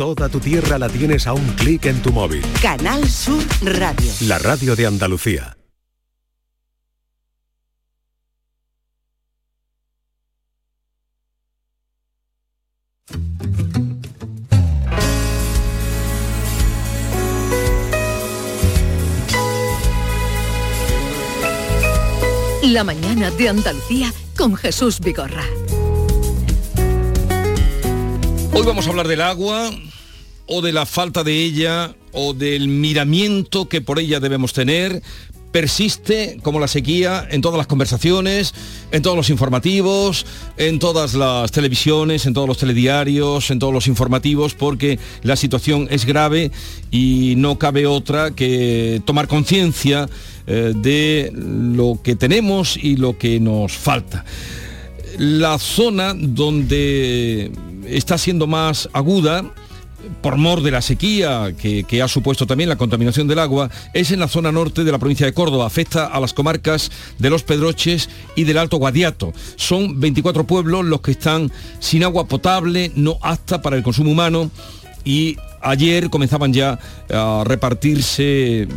Toda tu tierra la tienes a un clic en tu móvil. Canal Sur Radio. La radio de Andalucía. La mañana de Andalucía con Jesús Vigorra. Hoy vamos a hablar del agua o de la falta de ella o del miramiento que por ella debemos tener. Persiste como la sequía en todas las conversaciones, en todos los informativos, en todas las televisiones, en todos los telediarios, en todos los informativos, porque la situación es grave y no cabe otra que tomar conciencia eh, de lo que tenemos y lo que nos falta. La zona donde está siendo más aguda por mor de la sequía que, ha supuesto también la contaminación del agua, es en la zona norte de la provincia de Córdoba. Afecta a las comarcas de Los Pedroches y del Alto Guadiato. Son 24 pueblos los que están sin agua potable, no apta para el consumo humano y ayer comenzaban ya a repartirse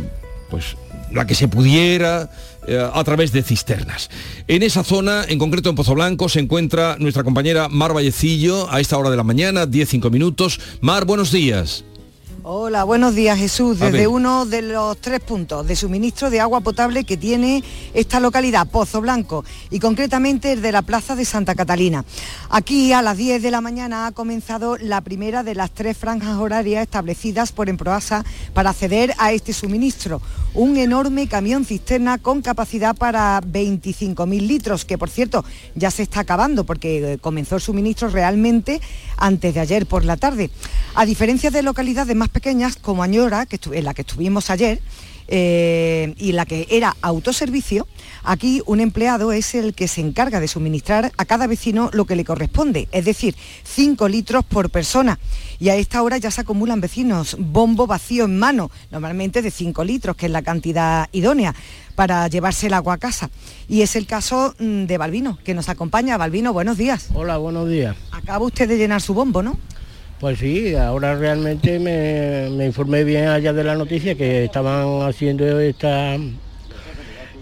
pues la que se pudiera a través de cisternas. En esa zona, en concreto en Pozo Blanco, se encuentra nuestra compañera Mar Vallecillo a esta hora de la mañana, 10-5 minutos. Mar, buenos días. Hola, buenos días Jesús. Desde uno de los tres puntos de suministro de agua potable que tiene esta localidad, Pozo Blanco, y concretamente el de la Plaza de Santa Catalina. Aquí a las 10 de la mañana ha comenzado la primera de las tres franjas horarias establecidas por Emproasa para acceder a este suministro. Un enorme camión cisterna con capacidad para 25.000 litros, que por cierto ya se está acabando porque comenzó el suministro realmente antes de ayer por la tarde. A diferencia de localidades más pequeñas como Añora, que en la que estuvimos ayer, eh, y la que era autoservicio, aquí un empleado es el que se encarga de suministrar a cada vecino lo que le corresponde, es decir, 5 litros por persona. Y a esta hora ya se acumulan vecinos, bombo vacío en mano, normalmente de 5 litros, que es la cantidad idónea para llevarse el agua a casa. Y es el caso mm, de Balbino, que nos acompaña. Balbino, buenos días. Hola, buenos días. Acaba usted de llenar su bombo, ¿no? Pues sí, ahora realmente me, informé bien allá de la noticia que estaban haciendo esta,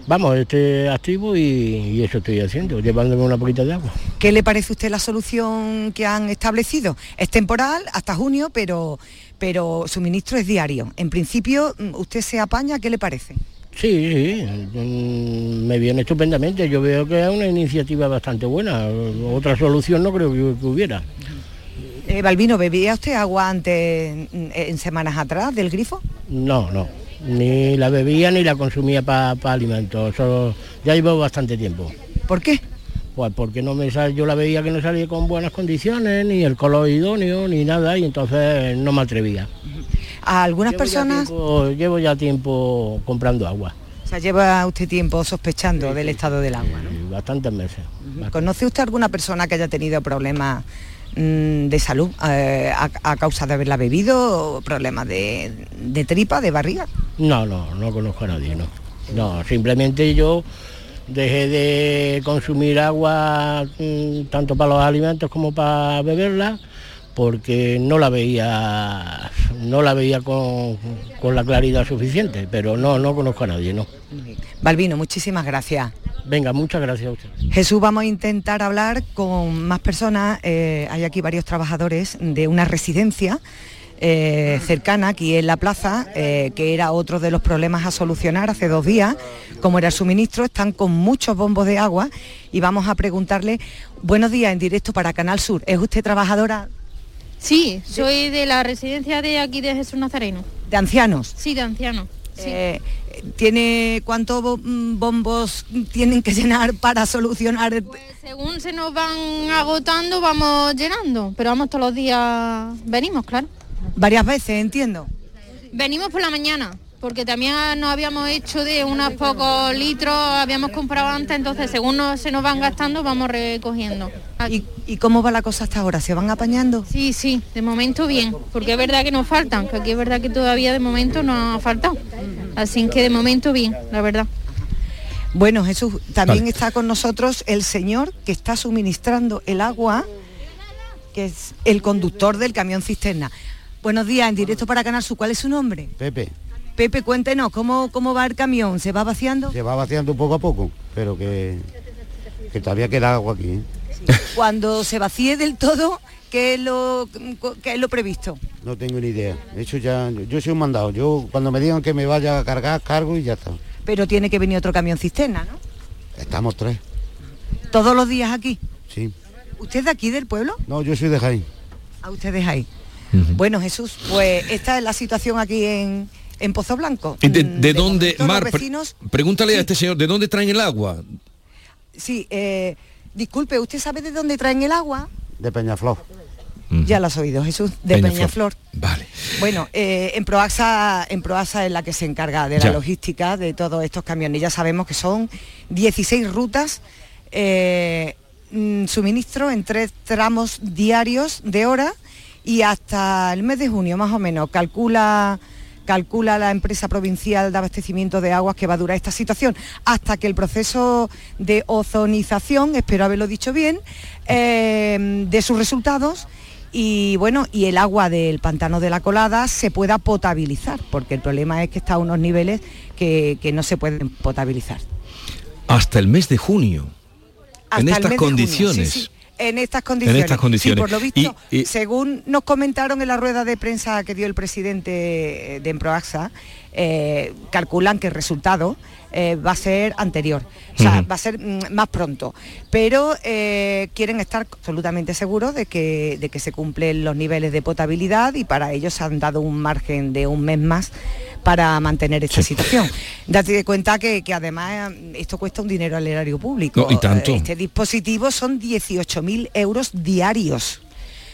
vamos, este activo y, eso estoy haciendo, llevándome una poquita de agua. ¿Qué le parece a usted la solución que han establecido? Es temporal hasta junio, pero, pero suministro es diario. En principio, ¿usted se apaña? ¿Qué le parece? Sí, sí, mm, me viene estupendamente. Yo veo que es una iniciativa bastante buena. Otra solución no creo que hubiera. Eh, Balbino, ¿bebía usted agua antes, mm, en semanas atrás, del grifo? No, no. Ni la bebía ni la consumía para alimentos. ya llevo bastante tiempo. ¿Por qué? Pues porque no me sal, yo la veía que no salía con buenas condiciones, ni el color idóneo, ni nada, y entonces no me atrevía. A algunas personas... llevo ya tiempo comprando agua. O sea, lleva usted tiempo sospechando del estado del agua, ¿no? Bastantes meses. ¿Conoce usted alguna persona que haya tenido problemas de salud eh, a, causa de haberla bebido, problemas de, tripa, de barriga? No, no, no conozco a nadie, no. No, simplemente yo dejé de consumir agua mm, tanto para los alimentos como para beberla porque no la veía no la veía con, con, la claridad suficiente, pero no, no conozco a nadie, no. Balbino, muchísimas gracias. Venga, muchas gracias a usted. Jesús, vamos a intentar hablar con más personas. Eh, hay aquí varios trabajadores de una residencia eh, cercana aquí en la plaza, eh, que era otro de los problemas a solucionar hace dos días, como era el suministro, están con muchos bombos de agua y vamos a preguntarle, buenos días en directo para Canal Sur, ¿es usted trabajadora? Sí, soy de la residencia de aquí de Jesús Nazareno. ¿De ancianos? Sí, de ancianos. Eh, ¿Tiene cuántos mm, bombos tienen que llenar para solucionar? Pues según se nos van agotando vamos llenando, pero vamos todos los días, venimos, claro. Varias veces, entiendo. Venimos por la mañana, porque también nos habíamos hecho de unos pocos litros, habíamos comprado antes, entonces según se nos van gastando vamos recogiendo. ¿Y, cómo va la cosa hasta ahora? ¿Se van apañando? Sí, sí, de momento bien, porque es verdad que nos faltan, que aquí es verdad que todavía de momento nos ha faltado. Así que de momento bien, la verdad. Bueno, Jesús, también está con nosotros el señor que está suministrando el agua, que es el conductor del camión cisterna. Buenos días, en directo para Canal Sur. ¿Cuál es su nombre? Pepe. Pepe, cuéntenos, ¿cómo, cómo va el camión? ¿Se va vaciando? Se va vaciando poco a poco, pero que, que todavía queda agua aquí. ¿eh? Cuando se vacíe del todo, ¿qué es lo, qué es lo previsto? No tengo ni idea. De hecho, ya, yo soy un mandado. Yo cuando me digan que me vaya a cargar, cargo y ya está. Pero tiene que venir otro camión cisterna, ¿no? Estamos tres. ¿Todos los días aquí? Sí. ¿Usted es de aquí del pueblo? No, yo soy de Jaén. ¿A usted de Jaén? Bueno, Jesús, pues esta es la situación aquí en, en Pozo Blanco. ¿De, Mm, de dónde, Mar, pre- pregúntale Sí. a este señor, ¿de dónde traen el agua? Sí, eh, disculpe, ¿usted sabe de dónde traen el agua? De Peñaflor. Ya lo has oído, Jesús, de Peñaflor. Peñaflor. Vale. Bueno, eh, en Proaxa, en Proaxa es la que se encarga de la Ya. logística de todos estos camiones. Ya sabemos que son 16 rutas, eh, mm, suministro en tres tramos diarios de hora y hasta el mes de junio más o menos calcula calcula la empresa provincial de abastecimiento de aguas que va a durar esta situación hasta que el proceso de ozonización, espero haberlo dicho bien, eh, de sus resultados y bueno, y el agua del pantano de la colada se pueda potabilizar, porque el problema es que está a unos niveles que, que no se pueden potabilizar. Hasta el mes de junio. Hasta en estas junio, condiciones. sí, sí, En estas condiciones. estas condiciones. Sí, por lo visto, Y- y- según nos comentaron en la rueda de prensa que dio el presidente de Emproaxa, eh, calculan que el resultado eh, va a ser anterior, o sea, va a ser mm, más pronto. Pero eh, quieren estar absolutamente seguros de que, de que se cumplen los niveles de potabilidad y para ellos han dado un margen de un mes más para mantener esta situación. Date cuenta que, que además eh, esto cuesta un dinero al erario público. No, y tanto. Eh, Este dispositivo son 18.000 euros diarios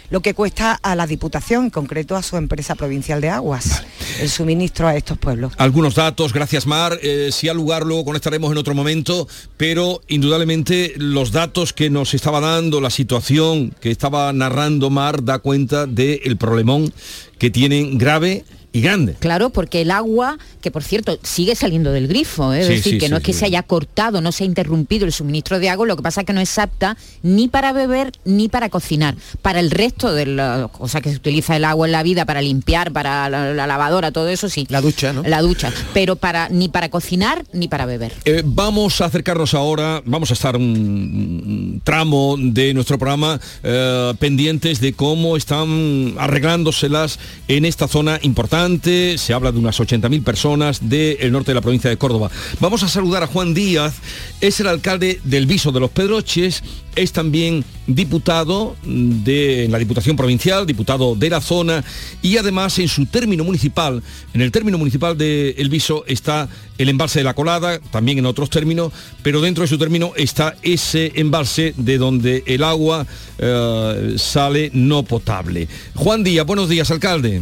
lo que cuesta a la Diputación, en concreto a su empresa provincial de aguas, el suministro a estos pueblos. Algunos datos, gracias Mar. Eh, si al lugar luego conectaremos en otro momento, pero indudablemente los datos que nos estaba dando, la situación que estaba narrando Mar, da cuenta del problemón que tienen grave y grande. Claro, porque el agua, que por cierto sigue saliendo del grifo, ¿eh? es Sí, decir, sí, que no es que se haya cortado, no se ha interrumpido el suministro de agua, lo que pasa es que no es apta ni para beber ni para cocinar. Para el resto de las cosas que se utiliza el agua en la vida, para limpiar, para la, la lavadora, todo eso sí. La ducha, ¿no? La ducha, pero para ni para cocinar ni para beber. Eh, vamos a acercarnos ahora, vamos a estar un, un tramo de nuestro programa eh, pendientes de cómo están arreglándoselas en esta zona importante. Se habla de unas 80.000 personas del norte de la provincia de Córdoba. Vamos a saludar a Juan Díaz, es el alcalde del Viso de los Pedroches, es también diputado de la Diputación Provincial, diputado de la zona y además en su término municipal, en el término municipal de El Viso está el embalse de la Colada, también en otros términos, pero dentro de su término está ese embalse de donde el agua eh, sale no potable. Juan Díaz, buenos días, alcalde.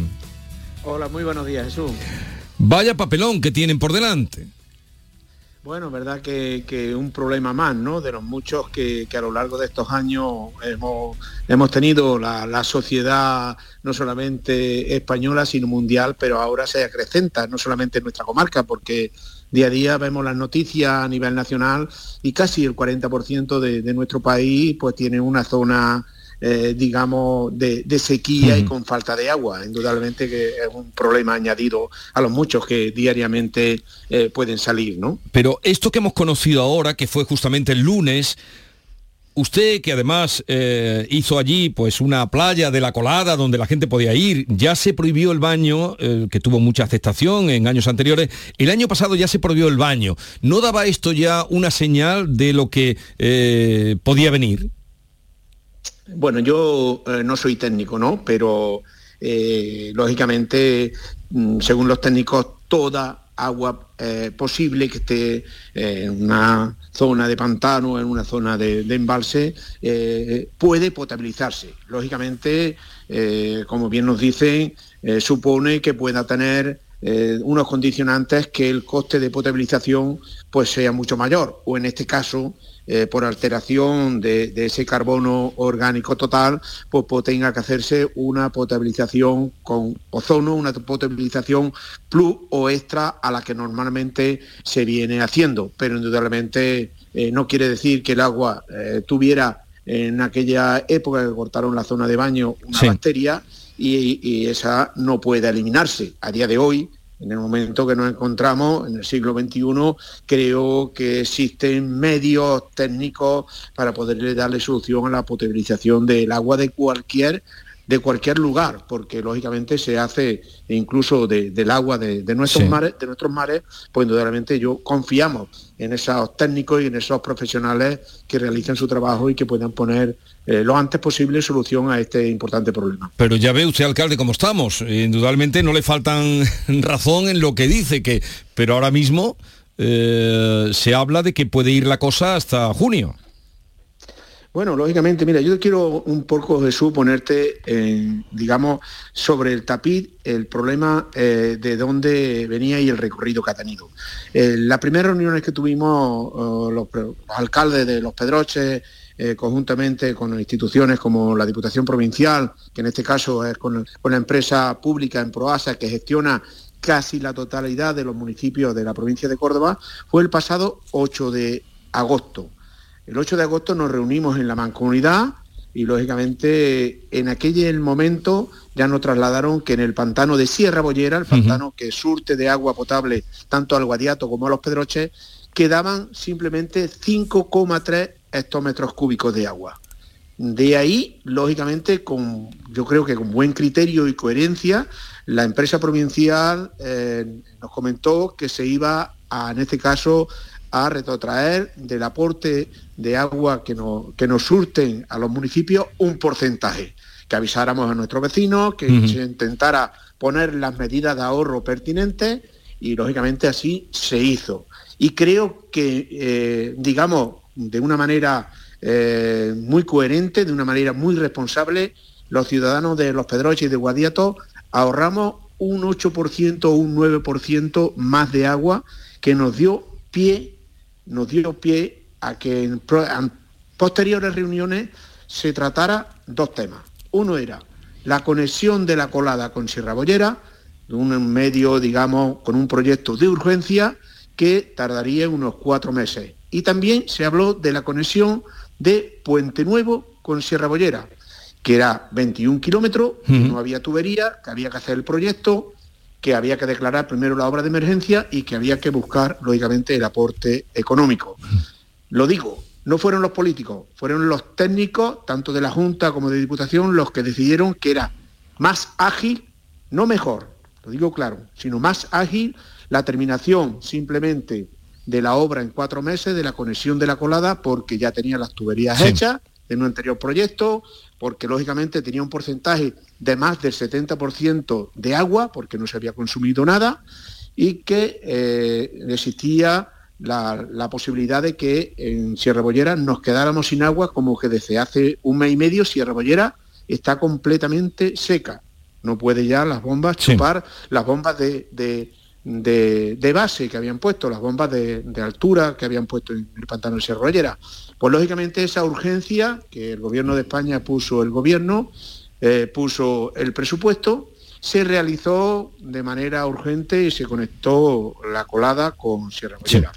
Hola, muy buenos días, Jesús. Vaya papelón que tienen por delante. Bueno, verdad que, que un problema más, ¿no? De los muchos que, que a lo largo de estos años hemos, hemos tenido la, la sociedad no solamente española, sino mundial, pero ahora se acrecenta, no solamente en nuestra comarca, porque día a día vemos las noticias a nivel nacional y casi el 40% de, de nuestro país pues tiene una zona eh, digamos, de, de sequía y con falta de agua. Indudablemente que es un problema añadido a los muchos que diariamente eh, pueden salir, ¿no? Pero esto que hemos conocido ahora, que fue justamente el lunes, usted que además eh, hizo allí pues una playa de la colada donde la gente podía ir, ya se prohibió el baño, eh, que tuvo mucha aceptación en años anteriores, el año pasado ya se prohibió el baño. ¿No daba esto ya una señal de lo que eh, podía venir? Bueno, yo eh, no soy técnico, ¿no? Pero eh, lógicamente, mm, según los técnicos, toda agua eh, posible que esté en una zona de pantano, en una zona de, embalse, puede potabilizarse. Lógicamente, como bien nos dicen, supone que pueda tener unos condicionantes que el coste de potabilización pues sea mucho mayor o en este caso eh, por alteración de, de ese carbono orgánico total pues, pues tenga que hacerse una potabilización con ozono, una potabilización plus o extra a la que normalmente se viene haciendo, pero indudablemente eh, no quiere decir que el agua eh, tuviera en aquella época que cortaron la zona de baño una Sí. bacteria y, esa no puede eliminarse. A día de hoy, en el momento que nos encontramos, en el siglo XXI, creo que existen medios técnicos para poderle darle solución a la potabilización del agua de cualquier de cualquier lugar, porque lógicamente se hace incluso del agua de, nuestros mares, de nuestros mares, pues indudablemente yo confiamos en esos técnicos y en esos profesionales que realicen su trabajo y que puedan poner eh, lo antes posible solución a este importante problema. Pero ya ve usted, alcalde, cómo estamos. Indudablemente no le faltan razón en lo que dice, que, pero ahora mismo eh, se habla de que puede ir la cosa hasta junio. Bueno, lógicamente, mira, yo quiero un poco, Jesús, ponerte, digamos, sobre el tapiz el problema eh, de dónde venía y el recorrido que ha tenido. Eh, las primeras reuniones que tuvimos eh, los, alcaldes de los Pedroches, conjuntamente con instituciones como la Diputación Provincial, que en este caso es con, con la empresa pública en Proasa, que gestiona casi la totalidad de los municipios de la provincia de Córdoba, fue el pasado 8 de agosto. El 8 de agosto nos reunimos en la mancomunidad y lógicamente en aquel momento ya nos trasladaron que en el pantano de Sierra Bollera, el pantano que surte de agua potable tanto al Guadiato como a los Pedroches, quedaban simplemente 5,3 hectómetros cúbicos de agua. De ahí, lógicamente, con, yo creo que con buen criterio y coherencia, la empresa provincial eh, nos comentó que se iba a, en este caso, a retrotraer del aporte de agua que, que nos surten a los municipios un porcentaje, que avisáramos a nuestros vecinos, que se intentara poner las medidas de ahorro pertinentes y lógicamente así se hizo. Y creo que, eh, digamos, de una manera eh, muy coherente, de una manera muy responsable, los ciudadanos de Los Pedroches y de Guadiato ahorramos un 8% o un 9% más de agua que nos dio pie nos dio pie a que en, posteriores reuniones se tratara dos temas. Uno era la conexión de la colada con Sierra Bollera, un medio, digamos, con un proyecto de urgencia que tardaría unos cuatro meses. Y también se habló de la conexión de Puente Nuevo con Sierra Bollera, que era 21 kilómetros, no había tubería, que había que hacer el proyecto, que había que declarar primero la obra de emergencia y que había que buscar, lógicamente, el aporte económico. Lo digo, no fueron los políticos, fueron los técnicos, tanto de la Junta como de Diputación, los que decidieron que era más ágil, no mejor, lo digo claro, sino más ágil la terminación simplemente de la obra en cuatro meses, de la conexión de la colada, porque ya tenía las tuberías hechas en un anterior proyecto, porque lógicamente tenía un porcentaje de más del 70% de agua, porque no se había consumido nada, y que eh, existía la, posibilidad de que en Sierra Bollera nos quedáramos sin agua, como que desde hace un mes y medio Sierra Bollera está completamente seca. No puede ya las bombas chupar las bombas de, de, base que habían puesto, las bombas de, altura que habían puesto en el pantano de Sierra Bollera. Pues lógicamente esa urgencia que el gobierno de España puso el gobierno, eh, puso el presupuesto, se realizó de manera urgente y se conectó la colada con Sierra Bollera.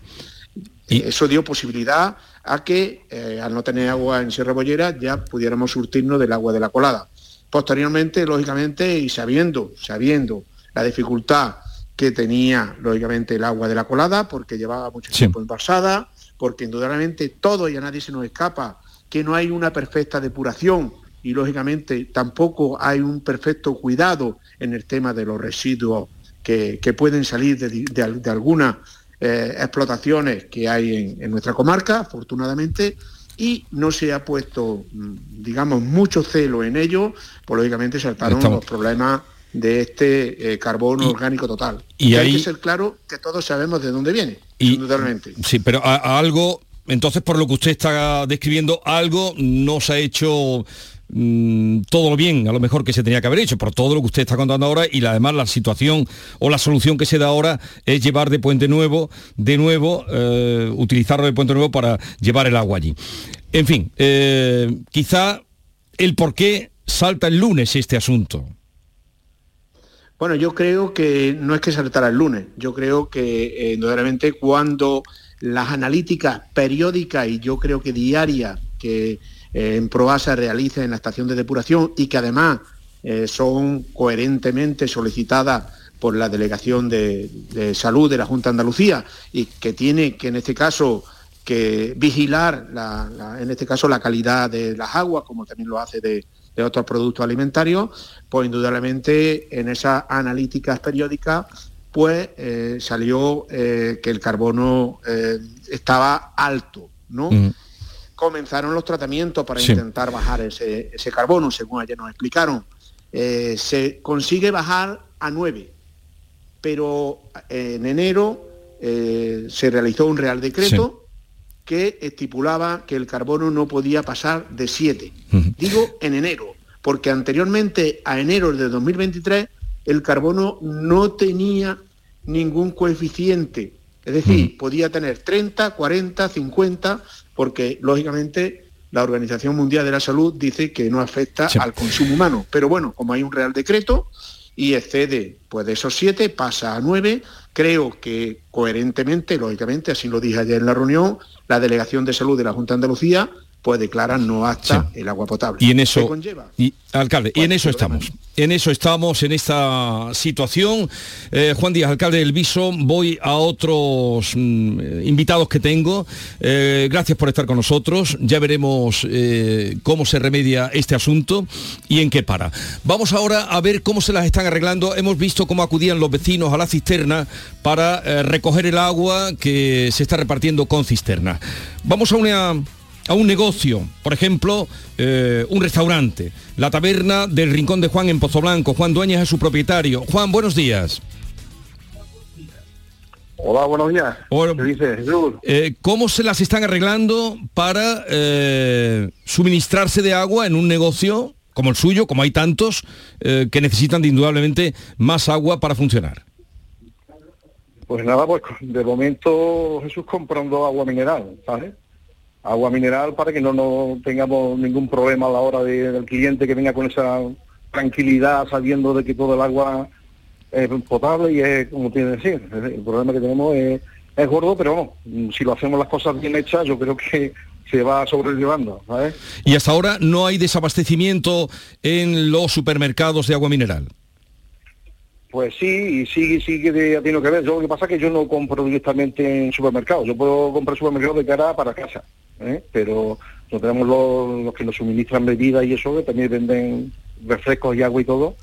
Y... Eso dio posibilidad a que, eh, al no tener agua en Sierra Bollera, ya pudiéramos surtirnos del agua de la colada. Posteriormente, lógicamente, y sabiendo, sabiendo la dificultad que tenía, lógicamente, el agua de la colada, porque llevaba mucho tiempo embalsada, porque indudablemente todo y a nadie se nos escapa que no hay una perfecta depuración y lógicamente tampoco hay un perfecto cuidado en el tema de los residuos que, pueden salir de, algunas eh, explotaciones que hay en, nuestra comarca, afortunadamente, y no se ha puesto, mm, digamos, mucho celo en ello, pues lógicamente saltaron los problemas de este eh, carbono orgánico total. Y, hay que ser claro que todos sabemos de dónde viene, indudablemente. Sí, pero a, algo, entonces por lo que usted está describiendo, algo no se ha hecho mm, todo lo bien, a lo mejor que se tenía que haber hecho, por todo lo que usted está contando ahora y además la situación o la solución que se da ahora es llevar de Puente Nuevo, de nuevo, eh, utilizarlo de Puente Nuevo para llevar el agua allí. En fin, eh, quizá el por qué salta el lunes este asunto. Bueno, yo creo que no es que saltara el lunes, yo creo que eh, cuando las analíticas periódicas y yo creo que diarias que eh, en Proasa realiza en la estación de depuración y que además eh, son coherentemente solicitadas por la Delegación de, Salud de la Junta de Andalucía y que tiene que en este caso que vigilar en este caso la calidad de las aguas, como también lo hace de, otros productos alimentarios, pues indudablemente en esas analíticas periódicas pues eh, salió eh, que el carbono estaba alto, ¿no? Comenzaron los tratamientos para intentar bajar ese, ese, carbono, según ayer nos explicaron. se consigue bajar a 9 pero eh, en enero eh, se realizó un real decreto que estipulaba que el carbono no podía pasar de 7. Digo en enero, porque anteriormente a enero de 2023 el carbono no tenía ningún coeficiente. Es decir, podía tener 30, 40, 50, porque lógicamente la Organización Mundial de la Salud dice que no afecta al consumo humano. Pero bueno, como hay un real decreto, y excede, pues de esos siete pasa a nueve. Creo que coherentemente, lógicamente, así lo dije ayer en la reunión, la Delegación de Salud de la Junta de Andalucía pues declara no apta el agua potable. Y en eso, Y, alcalde, y en eso estamos. En eso estamos, en esta situación. Eh, Juan Díaz, alcalde del Viso, voy a otros mm, invitados que tengo. Eh, gracias por estar con nosotros. Ya veremos eh, cómo se remedia este asunto y en qué para. Vamos ahora a ver cómo se las están arreglando. Hemos visto cómo acudían los vecinos a la cisterna para recoger el agua que se está repartiendo con cisterna. Vamos a una a un negocio, por ejemplo, eh, un restaurante, la taberna del Rincón de Juan en Pozo Blanco. Juan Dueñas es su propietario. Juan, buenos días. Hola, buenos días. ¿Qué dice Jesús? Eh, ¿Cómo se las están arreglando para eh, suministrarse de agua en un negocio como el suyo, como hay tantos, que necesitan de indudablemente más agua para funcionar? Pues nada, pues de momento Jesús comprando agua mineral, ¿sabes? Agua mineral para que no, no tengamos ningún problema a la hora del cliente que venga con esa tranquilidad sabiendo de que todo el agua es potable y es como tiene que ser. El problema que tenemos es, es gordo, pero vamos, si lo hacemos las cosas bien hechas, yo creo que se va sobrellevando. Y hasta ahora no hay desabastecimiento en los supermercados de agua mineral. Pues sí, y sí, sí que tiene que ver. Yo lo que pasa es que yo no compro directamente en supermercados. Yo puedo comprar supermercados de cara para casa. ¿Eh? pero no tenemos los, que nos suministran bebidas y eso, que también venden refrescos y agua y todo,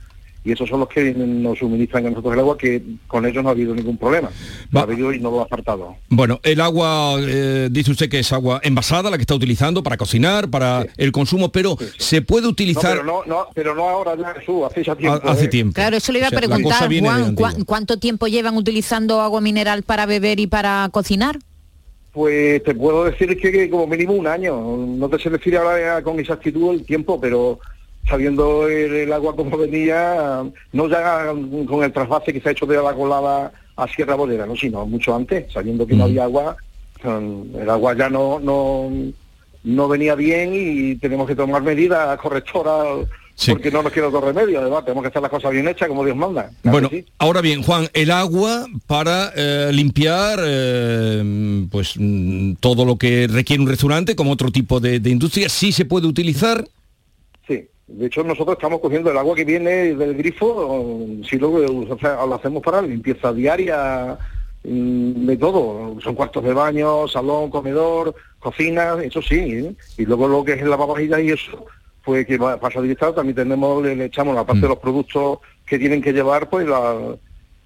y esos son los que nos suministran a nosotros el agua, que con ellos no ha habido ningún problema. Ha habido y no lo ha faltado. Bueno, el agua, eh, dice usted que es agua envasada, la que está utilizando para cocinar, para el consumo, pero se puede utilizar... No, pero, no, ahora, ya, hace ya tiempo. Hace ¿eh? tiempo. Claro, eso le iba a preguntar, Juan, ¿cuánto tiempo llevan utilizando agua mineral para beber y para cocinar? Pues te puedo decir que, como mínimo un año. No te sé decir ahora con exactitud el tiempo, pero sabiendo el, agua como venía, no ya con el trasvase que se ha hecho de la colada a Sierra Bolera, no, sino mucho antes, sabiendo que no había agua, el agua ya no, no, no venía bien y tenemos que tomar medidas correctoras porque no nos queda otro remedio, además tenemos que hacer las cosas bien hechas como Dios manda. bueno, ahora bien, Juan, el agua para eh, limpiar eh, pues mm, todo lo que requiere un restaurante como otro tipo de, industria, ¿sí se puede utilizar? Sí, de hecho nosotros estamos cogiendo el agua que viene del grifo, si lo, lo hacemos para limpieza diaria mm, de todo, son cuartos de baño, salón, comedor, cocina, eso sí, ¿eh? y luego lo que es la lavavajillas y eso pues que pasa directo también tenemos, le, echamos la parte de mm. los productos que tienen que llevar, pues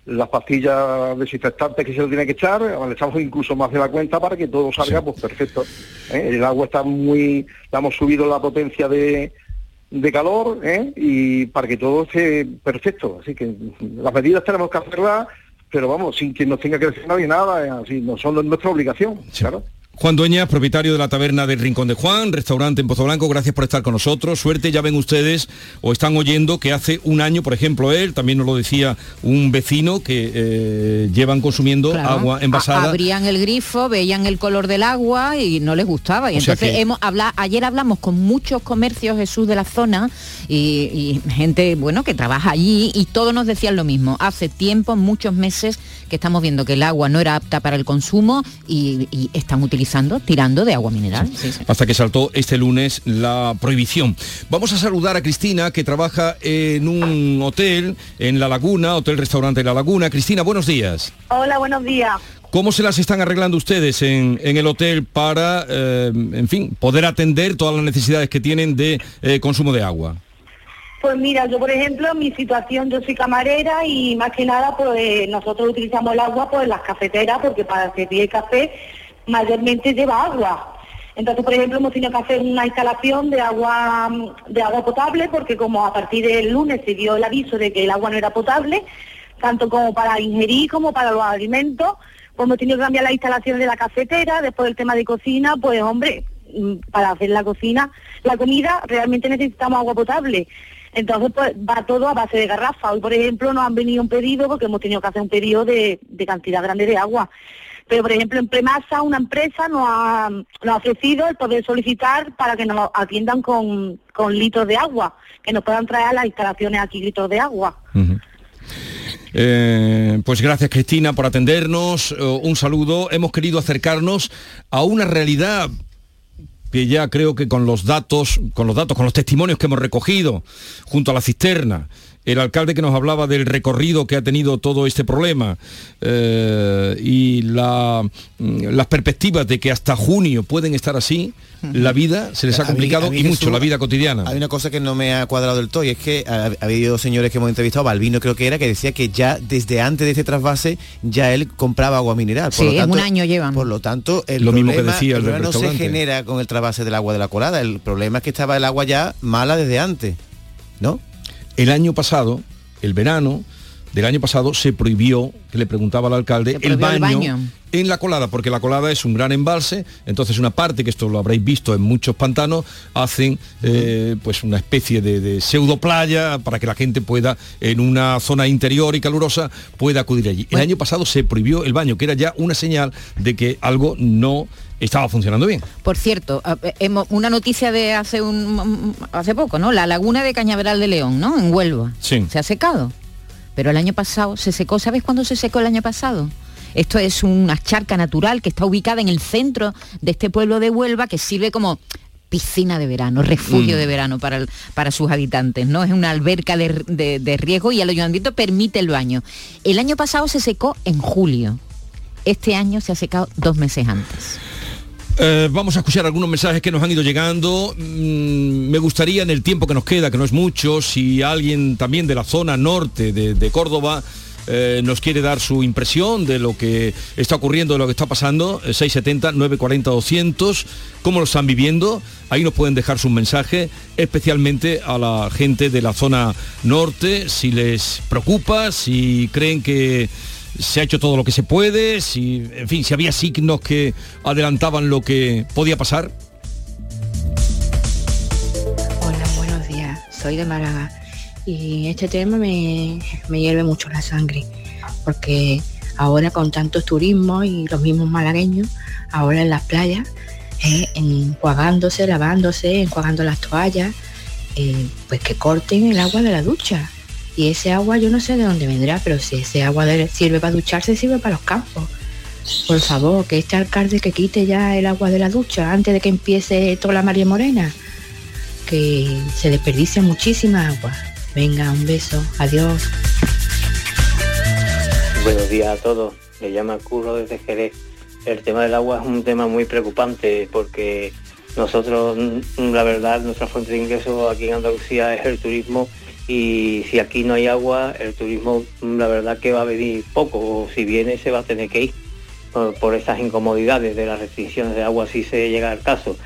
las pastillas desinfectantes que se le tiene que echar, le echamos incluso más de la cuenta para que todo salga pues perfecto. ¿eh? El agua está muy, hemos subido la potencia de, calor ¿eh? y para que todo esté perfecto. Así que las medidas tenemos que hacerlas, pero vamos, sin que nos tenga que decir nadie nada, así no son nuestra obligación, claro. Juan Dueñas, propietario de la taberna del Rincón de Juan, restaurante en Pozo Blanco, gracias por estar con nosotros. Suerte, ya ven ustedes o están oyendo que hace un año, por ejemplo, él, también nos lo decía un vecino, que eh, llevan consumiendo agua envasada. abrían el grifo, veían el color del agua y no les gustaba. Y entonces hemos hablado, ayer hablamos con muchos comercios Jesús de la zona y, y gente bueno que trabaja allí y todos nos decían lo mismo. Hace tiempo, muchos meses, que estamos viendo que el agua no era apta para el consumo y, y están utilizando utilizando, tirando de agua mineral. Hasta que saltó este lunes la prohibición. Vamos a saludar a Cristina, que trabaja en un hotel en La Laguna, Hotel Restaurante La Laguna. Cristina, buenos días. Hola, buenos días. ¿Cómo se las están arreglando ustedes en, el hotel para, eh, en fin, poder atender todas las necesidades que tienen de eh, consumo de agua? Pues mira, yo por ejemplo, mi situación, yo soy camarera y más que nada, pues eh, nosotros utilizamos el agua pues las cafeteras porque para servir el café mayormente lleva agua. Entonces, por ejemplo, hemos tenido que hacer una instalación de agua de agua potable porque como a partir del lunes se dio el aviso de que el agua no era potable, tanto como para ingerir como para los alimentos, pues hemos tenido que cambiar la instalación de la cafetera, después el tema de cocina, pues hombre, mm, para hacer la cocina, la comida realmente necesitamos agua potable. Entonces, pues va todo a base de garrafa. Hoy, por ejemplo, nos han venido un pedido porque hemos tenido que hacer un pedido de, cantidad grande de agua. Pero, por ejemplo, en Premasa, una empresa nos ha, ofrecido el poder solicitar para que nos atiendan con, litros de agua, que nos puedan traer a las instalaciones aquí litros de agua. Eh, pues gracias Cristina por atendernos, eh, un saludo. Hemos querido acercarnos a una realidad que ya creo que con los datos, con los datos, con los testimonios que hemos recogido junto a la cisterna, el alcalde que nos hablaba del recorrido que ha tenido todo este problema eh, y la, mm, las perspectivas de que hasta junio pueden estar así, la vida se les ha complicado y mucho, la vida cotidiana. Hay una cosa que no me ha cuadrado del todo y es que ha, habido señores que hemos entrevistado, Balvino creo que era, que decía que ya desde antes de este trasvase ya él compraba agua mineral. Por sí, un año llevan. Por lo tanto, el lo problema, mismo que decía el, no se genera con el trasvase del agua de la colada, el problema es que estaba el agua ya mala desde antes, ¿no? El año pasado, el verano del año pasado, se prohibió, que le preguntaba al alcalde, el baño, en la colada, porque la colada es un gran embalse, entonces una parte, que esto lo habréis visto en muchos pantanos, hacen eh, pues una especie de, pseudo playa para que la gente pueda, en una zona interior y calurosa, pueda acudir allí. El año pasado se prohibió el baño, que era ya una señal de que algo no estaba funcionando bien. Por cierto, eh, una noticia de hace un hace poco, ¿no? La laguna de Cañaveral de León, ¿no? En Huelva. Sí. Se ha secado. Pero el año pasado se secó. ¿Sabes cuándo se secó el año pasado? Esto es una charca natural que está ubicada en el centro de este pueblo de Huelva que sirve como piscina de verano, refugio mm. de verano para, para sus habitantes, ¿no? Es una alberca de, de riesgo y el ayuntamiento permite el baño. El año pasado se secó en julio. Este año se ha secado dos meses antes. Eh, vamos a escuchar algunos mensajes que nos han ido llegando. Mm, me gustaría en el tiempo que nos queda, que no es mucho, si alguien también de la zona norte de, Córdoba eh, nos quiere dar su impresión de lo que está ocurriendo, de lo que está pasando, 670, 940, 200, cómo lo están viviendo. Ahí nos pueden dejar su mensaje, especialmente a la gente de la zona norte, si les preocupa, si creen que se ha hecho todo lo que se puede, si, en fin, si había signos que adelantaban lo que podía pasar. Hola, buenos días. Soy de Málaga y este tema me, me hierve mucho la sangre porque ahora con tantos turismos y los mismos malagueños, ahora en las playas, eh, enjuagándose, lavándose, enjuagando las toallas, eh, pues que corten el agua de la ducha y ese agua yo no sé de dónde vendrá, pero si ese agua sirve para ducharse, sirve para los campos. Por favor, que este alcalde que quite ya el agua de la ducha antes de que empiece toda la María Morena, que se desperdicia muchísima agua. Venga, un beso, adiós. Buenos días a todos, me llama Curro desde Jerez. El tema del agua es un tema muy preocupante porque nosotros, la verdad, nuestra fuente de ingreso aquí en Andalucía es el turismo y si aquí no hay agua, el turismo la verdad que va a venir poco, o si viene se va a tener que ir por, esas incomodidades de las restricciones de agua si se llega al caso.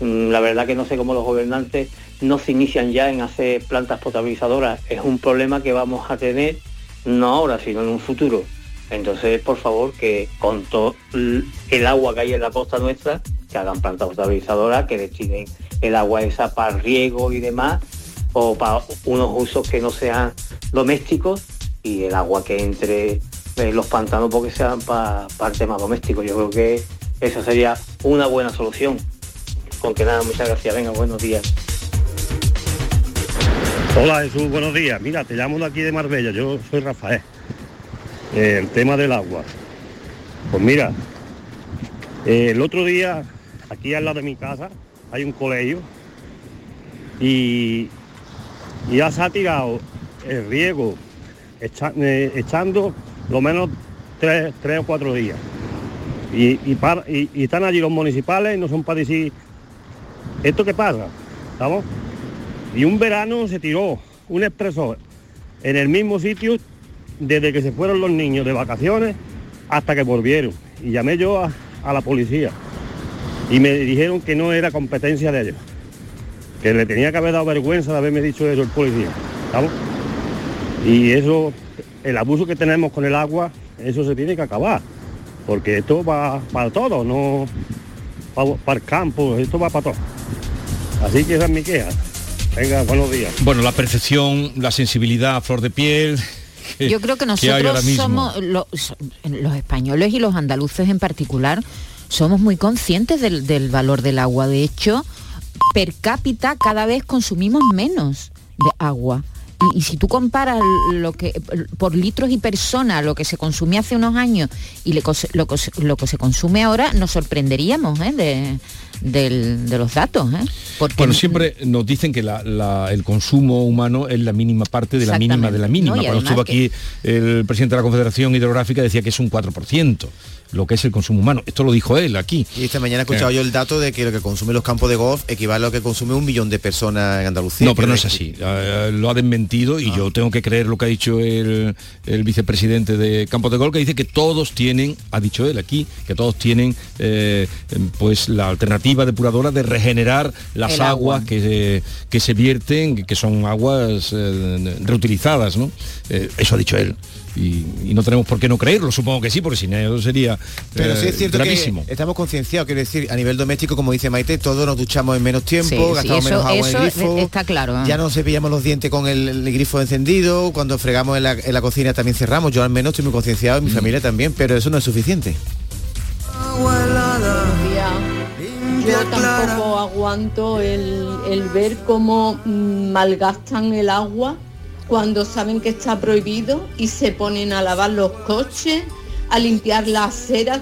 Mm, la verdad que no sé cómo los gobernantes no se inician ya en hacer plantas potabilizadoras. Es un problema que vamos a tener no ahora, sino en un futuro. Entonces, por favor, que con todo el agua que hay en la costa nuestra, que hagan plantas potabilizadoras, que destinen el agua esa para riego y demás, o para unos usos que no sean domésticos y el agua que entre en los pantanos porque sean para, para el tema doméstico. Yo creo que esa sería una buena solución. Con que nada, muchas gracias. Venga, buenos días. Hola Jesús, buenos días. Mira, te llamo de aquí de Marbella, yo soy Rafael. Eh, el tema del agua. Pues mira, Eh, el otro día, aquí al lado de mi casa, hay un colegio y ya se ha tirado el riego eh, echando lo menos tres, tres o cuatro días. Y, y están allí los municipales y no son para decir, ¿esto qué pasa? ¿Estamos? Y un verano se tiró un expresor en el mismo sitio desde que se fueron los niños de vacaciones hasta que volvieron. Y llamé yo a, a la policía y me dijeron que no era competencia de ellos, que le tenía que haber dado vergüenza de haberme dicho eso el policía. ¿estamos? Y eso, el abuso que tenemos con el agua, eso se tiene que acabar, porque esto va para todo, no para, para el campo, esto va para todo. Así que esa es mi queja. Venga, buenos días. Bueno, la percepción, la sensibilidad a flor de piel. que- Yo creo que nosotros somos, lo- so- los españoles y los andaluces en particular, somos muy conscientes del, del valor del agua. De hecho, per cápita cada vez consumimos menos de agua. Y, y si tú comparas lo que por litros y persona lo que se consumía hace unos años y le lo, que se- lo que se consume ahora, nos sorprenderíamos ¿eh? de, del- de los datos. ¿eh? Porque Bueno, siempre nos dicen que la- la- el consumo humano es la mínima parte de la mínima de la mínima. No, Cuando estuvo aquí el presidente de la Confederación Hidrográfica decía que es un 4%, lo que es el consumo humano. Esto lo dijo él aquí. Y esta mañana he escuchado Eh. yo el dato de que lo que consumen los campos de golf equivale a lo que consume un millón de personas en Andalucía. No, pero no es así. Lo ha desmentido y yo tengo que creer lo que ha dicho el, el vicepresidente de Campos de Gol, que dice que todos tienen, ha dicho él aquí, que todos tienen eh, pues la alternativa depuradora de regenerar las El agua. aguas que, se- que se vierten, que son aguas eh, reutilizadas, ¿no? Eh, eso ha dicho él. Y, y no tenemos por qué no creerlo, supongo que sí, porque si no sería Pero sí eh, es cierto gravísimo. que estamos concienciados, quiero decir, a nivel doméstico, como dice Maite, todos nos duchamos en menos tiempo, Sí, sí, gastamos eso- menos agua en el grifo. está claro, ¿eh? Ya no cepillamos los dientes con el, el grifo encendido, cuando fregamos en la, en la cocina también cerramos. Yo al menos estoy muy concienciado, y Mm. mi familia también, pero eso no es suficiente. Yo tampoco aguanto el, el ver cómo mm, malgastan el agua cuando saben que está prohibido y se ponen a lavar los coches, a limpiar las aceras.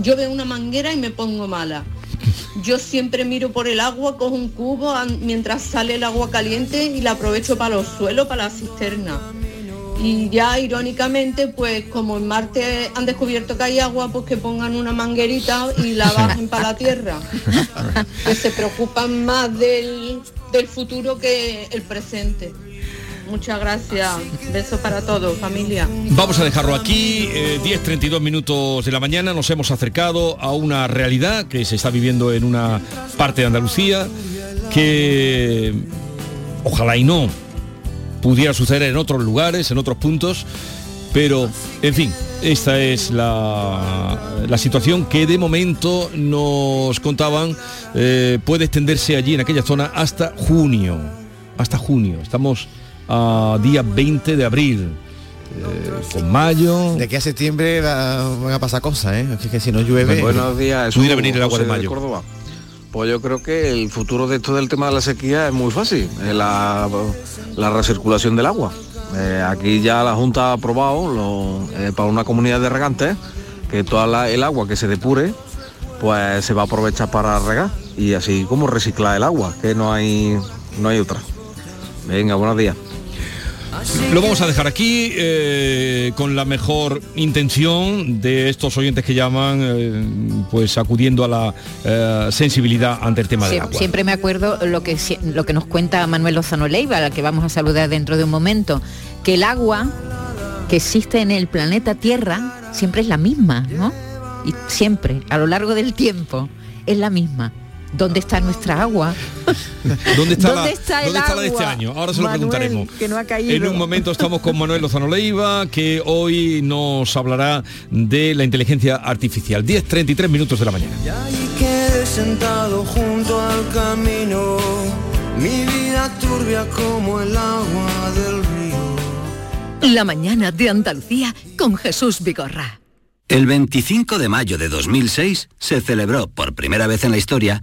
Yo veo una manguera y me pongo mala. Yo siempre miro por el agua, cojo un cubo mientras sale el agua caliente y la aprovecho para los suelos, para la cisterna. Y ya irónicamente, pues como en Marte han descubierto que hay agua, pues que pongan una manguerita y la bajen para la Tierra. Que se preocupan más del, del futuro que el presente. Muchas gracias. Besos para todos, familia. Vamos a dejarlo aquí, eh, 10.32 minutos de la mañana, nos hemos acercado a una realidad que se está viviendo en una parte de Andalucía, que ojalá y no pudiera suceder en otros lugares, en otros puntos, pero en fin, esta es la, la situación que de momento nos contaban eh, puede extenderse allí en aquella zona hasta junio, hasta junio, estamos a día 20 de abril. eh, con mayo. De aquí a septiembre va- van a pasar cosas, ¿eh? Es que si no llueve... Buenos días. Pudiera venir el agua de mayo. Córdoba. Pues yo creo que el futuro de esto del tema de la sequía es muy fácil, es la, la recirculación del agua. Eh, aquí ya la Junta ha aprobado lo- eh, para una comunidad de regantes que toda la- el agua que se depure pues se va a aprovechar para regar y así como reciclar el agua, que no hay, no hay otra. Venga, buenos días. Lo vamos a dejar aquí eh, con la mejor intención de estos oyentes que llaman, eh, pues acudiendo a la eh, sensibilidad ante el tema Sie- del agua. Siempre me acuerdo lo que, lo que nos cuenta Manuel Lozano Leiva, al que vamos a saludar dentro de un momento, que el agua que existe en el planeta Tierra siempre es la misma, ¿no? Y siempre, a lo largo del tiempo, es la misma. ¿Dónde está nuestra agua? ¿Dónde está, ¿Dónde la, está el ¿dónde está la de este año? Ahora se lo Manuel, preguntaremos. que no ha caído. En un momento estamos con Manuel Lozano Leiva, que hoy nos hablará de la inteligencia artificial. 10.33 minutos de la mañana. Y quedé sentado junto al camino, mi vida turbia como el agua del río. La mañana de Andalucía con Jesús Vigorra. El 25 de mayo de 2006 se celebró por primera vez en la historia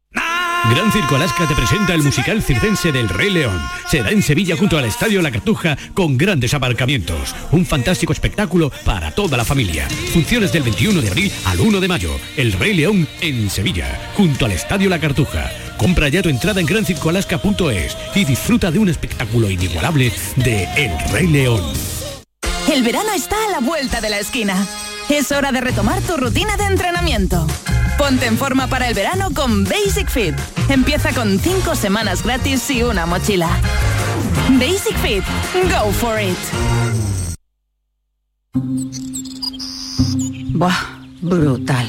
Gran Circo Alaska te presenta el musical circense del Rey León. Será en Sevilla junto al Estadio La Cartuja con grandes aparcamientos. Un fantástico espectáculo para toda la familia. Funciones del 21 de abril al 1 de mayo. El Rey León en Sevilla, junto al Estadio La Cartuja. Compra ya tu entrada en grancircoalaska.es y disfruta de un espectáculo inigualable de El Rey León. El verano está a la vuelta de la esquina. Es hora de retomar tu rutina de entrenamiento. Ponte en forma para el verano con Basic Fit. Empieza con 5 semanas gratis y una mochila. Basic Fit. Go for it. Buah, brutal.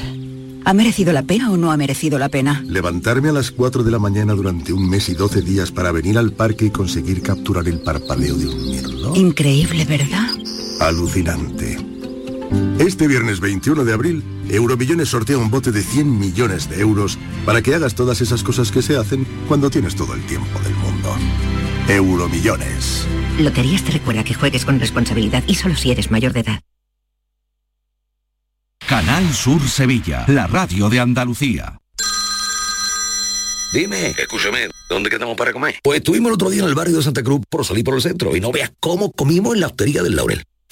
¿Ha merecido la pena o no ha merecido la pena? Levantarme a las 4 de la mañana durante un mes y 12 días para venir al parque y conseguir capturar el parpadeo de un mirlo. Increíble, ¿verdad? Alucinante. Este viernes 21 de abril, Euromillones sortea un bote de 100 millones de euros para que hagas todas esas cosas que se hacen cuando tienes todo el tiempo del mundo. Euromillones. Loterías te recuerda que juegues con responsabilidad y solo si eres mayor de edad. Canal Sur Sevilla, la radio de Andalucía. Dime, escúchame, ¿dónde quedamos para comer? Pues estuvimos el otro día en el barrio de Santa Cruz por salir por el centro y no veas cómo comimos en la hostería del Laurel.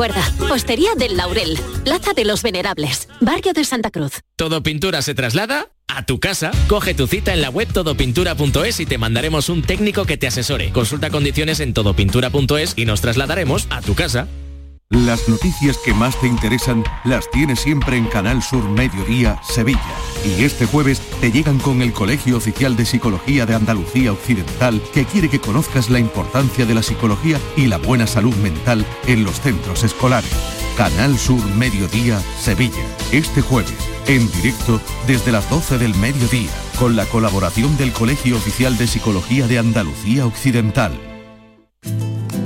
Recuerda, Hostería del Laurel, Plaza de los Venerables, Barrio de Santa Cruz. Todo pintura se traslada a tu casa. Coge tu cita en la web todopintura.es y te mandaremos un técnico que te asesore. Consulta condiciones en todopintura.es y nos trasladaremos a tu casa. Las noticias que más te interesan las tienes siempre en Canal Sur Mediodía, Sevilla. Y este jueves te llegan con el Colegio Oficial de Psicología de Andalucía Occidental, que quiere que conozcas la importancia de la psicología y la buena salud mental en los centros escolares. Canal Sur Mediodía, Sevilla. Este jueves, en directo desde las 12 del mediodía, con la colaboración del Colegio Oficial de Psicología de Andalucía Occidental.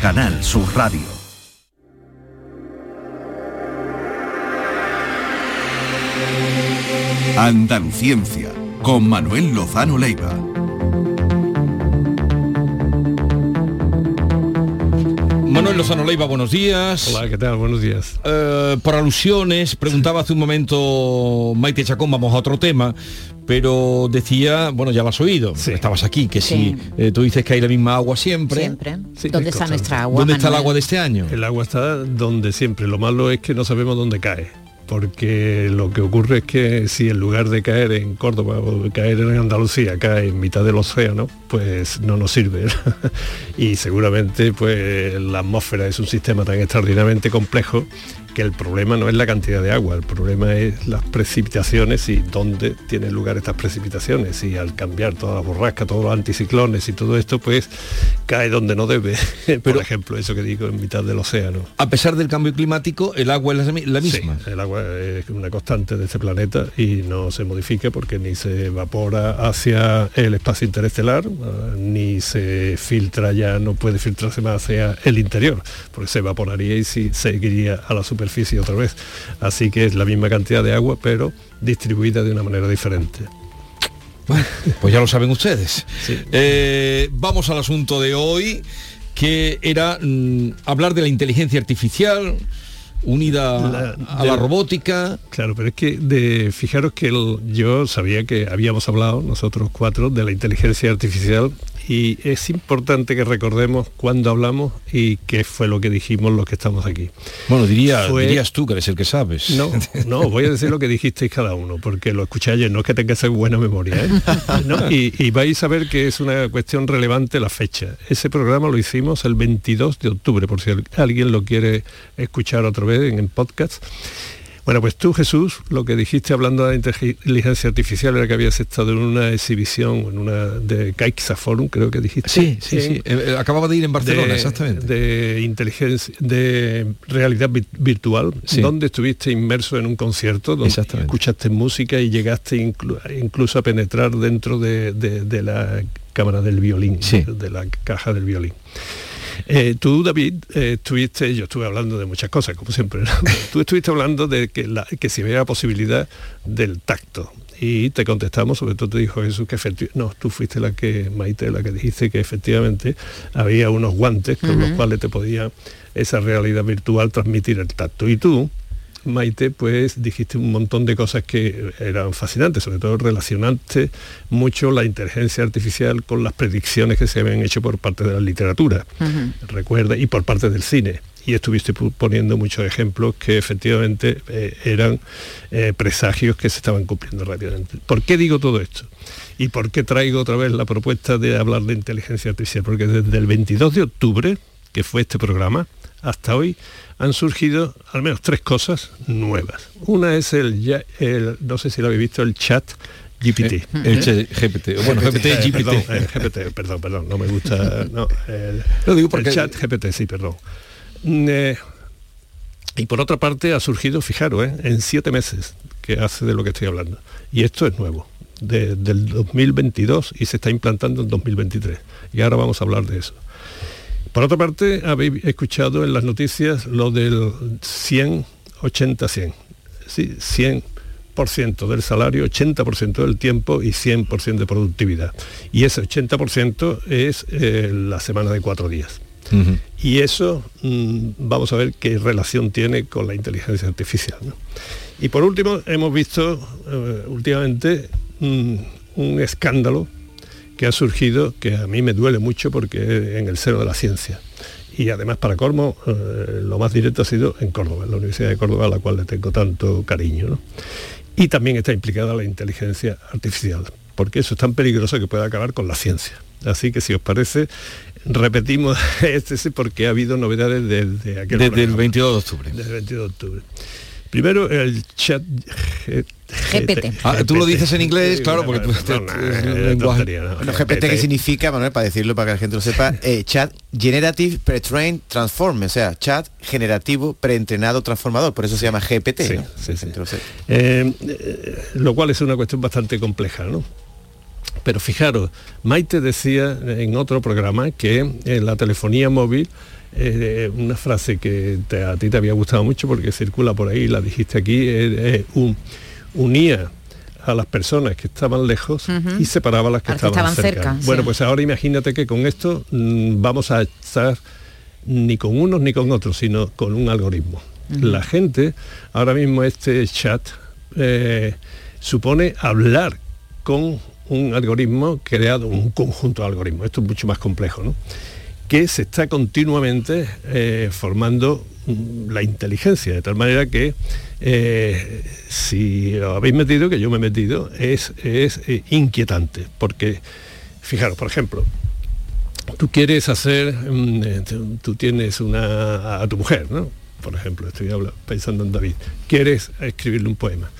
Canal Sur Radio. Andaluciencia, con Manuel Lozano Leiva. Manuel Lozano Leiva, buenos días. Hola, ¿qué tal? Buenos días. Eh, por alusiones, preguntaba hace un momento Maite Chacón, vamos a otro tema, pero decía, bueno, ya lo has oído, estabas aquí, que si eh, tú dices que hay la misma agua siempre. Siempre. Sí, ¿Dónde es está constante. nuestra agua? ¿Dónde está el agua de este año? El agua está donde siempre. Lo malo es que no sabemos dónde cae. Porque lo que ocurre es que si en lugar de caer en Córdoba o caer en Andalucía cae en mitad del océano, pues no nos sirve. y seguramente pues la atmósfera es un sistema tan extraordinariamente complejo que el problema no es la cantidad de agua, el problema es las precipitaciones y dónde tienen lugar estas precipitaciones. Y al cambiar toda la borrasca, todos los anticiclones y todo esto, pues cae donde no debe. Por ejemplo, eso que digo, en mitad del océano. A pesar del cambio climático, el agua es la, mi- la misma. Sí, el agua es una constante de este planeta y no se modifica porque ni se evapora hacia el espacio interestelar, ah, ni se filtra ya, no puede filtrarse más hacia el interior, porque se evaporaría y sí seguiría a la superficie otra vez. Así que es la misma cantidad de agua, pero distribuida de una manera diferente. Pues ya lo saben ustedes. Eh, vamos al asunto de hoy, que era mm, hablar de la inteligencia artificial unida La- a la robótica. Claro, pero es que de, fijaros que el- yo sabía que habíamos hablado nosotros cuatro de la inteligencia artificial y es importante que recordemos cuándo hablamos y qué fue lo que dijimos los que estamos aquí. Bueno, diría, Fue- dirías tú que eres el que sabes. No, no, voy a decir lo que dijisteis cada uno, porque lo escuché ayer, no es que tenga que ser buena memoria, ¿eh? ¿No? Y, y vais a ver que es una cuestión relevante la fecha. Ese programa lo hicimos el 22 de octubre, por si al- alguien lo quiere escuchar otra vez en el podcast. Bueno, pues tú, Jesús, lo que dijiste hablando de la inteligencia artificial era que habías estado en una exhibición, en una de Caixa Forum, creo que dijiste. Sí, sí, en- sí. Eh, eh, acababa de ir en Barcelona, de- exactamente. De inteligencia, de realidad vi- virtual, Sí. donde estuviste inmerso en un concierto, donde escuchaste música y llegaste inclu- incluso a penetrar dentro de, de- de la cámara del violín, de la caja del violín. Eh, tú, David, eh, estuviste, yo estuve hablando de muchas cosas, como siempre, ¿no? tú estuviste hablando de que, la- que si había posibilidad del tacto. Y te contestamos, sobre todo te dijo Jesús que efectivamente, no, tú fuiste la que, Maite, la que dijiste que efectivamente había unos guantes con los cuales te podía esa realidad virtual transmitir el tacto. Y tú, Maite, pues dijiste un montón de cosas que eran fascinantes, sobre todo relacionaste mucho la inteligencia artificial con las predicciones que se habían hecho por parte de la literatura, recuerda, y por parte del cine. Y estuviste poniendo muchos ejemplos que efectivamente eh, eran eh, presagios que se estaban cumpliendo rápidamente. ¿Por qué digo todo esto? ¿Y por qué traigo otra vez la propuesta de hablar de inteligencia artificial? Porque desde el 22 de octubre, que fue este programa, hasta hoy han surgido al menos tres cosas nuevas. Una es el, el no sé si lo habéis visto, el chat GPT. Eh, el chat GPT. Bueno, GPT, eh, GPT. Perdón, eh, GPT, perdón, perdón, no me gusta. No, el, Lo digo porque- el chat GPT, sí, perdón. Mm, eh, y por otra parte ha surgido, fijaros, eh, en siete meses que hace de lo que estoy hablando. Y esto es nuevo, de- del 2022 y se está implantando en 2023. Y ahora vamos a hablar de eso. Por otra parte, habéis escuchado en las noticias lo del 100, 80, 100. Sí, 100% del salario, 80% del tiempo y 100% de productividad. Y ese 80% es eh, la semana de cuatro días. Y eso mm, vamos a ver qué relación tiene con la inteligencia artificial. ¿no? Y por último, hemos visto eh, últimamente mm, un escándalo que ha surgido que a mí me duele mucho porque en el seno de la ciencia. Y además, para colmo, eh, lo más directo ha sido en Córdoba, en la Universidad de Córdoba, a la cual le tengo tanto cariño. ¿no? Y también está implicada la inteligencia artificial, porque eso es tan peligroso que puede acabar con la ciencia. Así que si os parece, repetimos este sí, porque ha habido novedades desde aquel Desde el programa. 22 de octubre. Desde el 22 de octubre. Primero el chat GPT. Ah, tú lo dices en inglés, claro, porque tú- es un lenguaje. ¿no? Bueno, GPT que significa, Manuel, para decirlo para que la gente lo sepa, eh, chat Generative Pre-Trained Transform, o sea, chat generativo preentrenado transformador, por eso se llama GPT. Sí, ¿no? sí, sí. Eh, eh, lo cual es una cuestión bastante compleja, ¿no? Pero fijaros, Maite decía en otro programa que en la telefonía móvil, eh, una frase que te- a ti te había gustado mucho porque circula por ahí, la dijiste aquí, eh, un- unía a las personas que estaban lejos y separaba a las que A las que estaban, cerca. cerca, Bueno, sí. pues ahora imagínate que con esto mm, vamos a estar ni con unos ni con otros, sino con un algoritmo. La gente, ahora mismo este chat eh, supone hablar con un algoritmo creado, un conjunto de algoritmos. Esto es mucho más complejo, ¿no? Que se está continuamente eh, formando la inteligencia, de tal manera que eh, si lo habéis metido, que yo me he metido, es, es eh, inquietante, porque, fijaros, por ejemplo, tú quieres hacer, mm, tú tienes una, a tu mujer, ¿no? por ejemplo, estoy pensando en David, quieres escribirle un poema.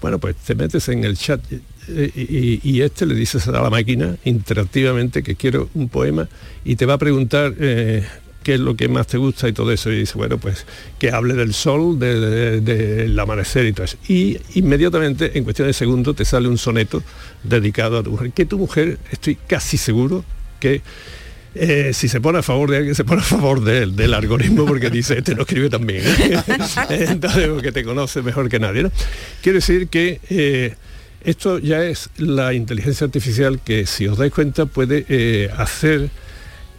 Bueno, pues te metes en el chat y, este le dices a la máquina interactivamente que quiero un poema y te va a preguntar eh, qué es lo que más te gusta y todo eso. Y dice, bueno, pues que hable del sol, del amanecer y todo eso. Y inmediatamente, en cuestión de segundos, te sale un soneto dedicado a tu mujer, que tu mujer, estoy casi seguro que eh, si se pone a favor de alguien, se pone a favor de él, del algoritmo, porque dice, este no escribe también. ¿eh? Entonces, porque te conoce mejor que nadie. ¿no? Quiere decir que eh, esto ya es la inteligencia artificial que, si os dais cuenta, puede hacer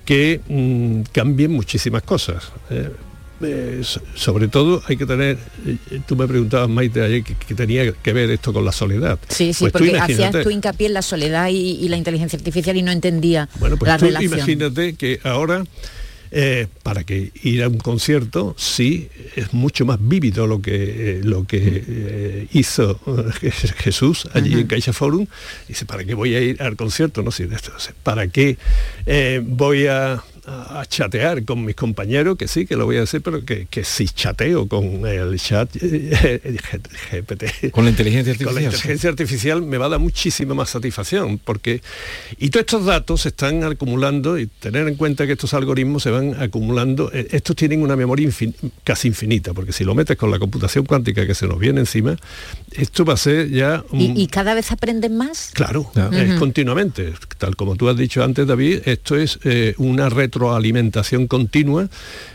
que mm, cambien muchísimas cosas. Eh, sobre todo hay que tener, eh, tú me preguntabas Maite ayer que, tenía que ver esto con la soledad. Sí, sí, pues porque hacías tu hincapié en la soledad y, la inteligencia artificial y no entendía bueno, pues la tú relación. Imagínate que ahora eh, para que ir a un concierto sí es mucho más vívido lo que lo que hizo Jesús allí en Caixa Forum. Dice para qué voy a ir al concierto no sé para qué voy a a, chatear con mis compañeros, que sí, que lo voy a hacer, pero que, que si chateo con el chat GPT, con la inteligencia artificial, con la inteligencia artificial me va a dar muchísima más satisfacción, porque y todos estos datos se están acumulando y tener en cuenta que estos algoritmos se van acumulando, eh, estos tienen una memoria casi infinita, porque si lo metes con la computación cuántica que se nos viene encima, esto va a ser ya... ¿Y, cada vez aprenden más? Claro, es continuamente, tal como tú has dicho antes, David, esto es eh, una retroalimentación continua.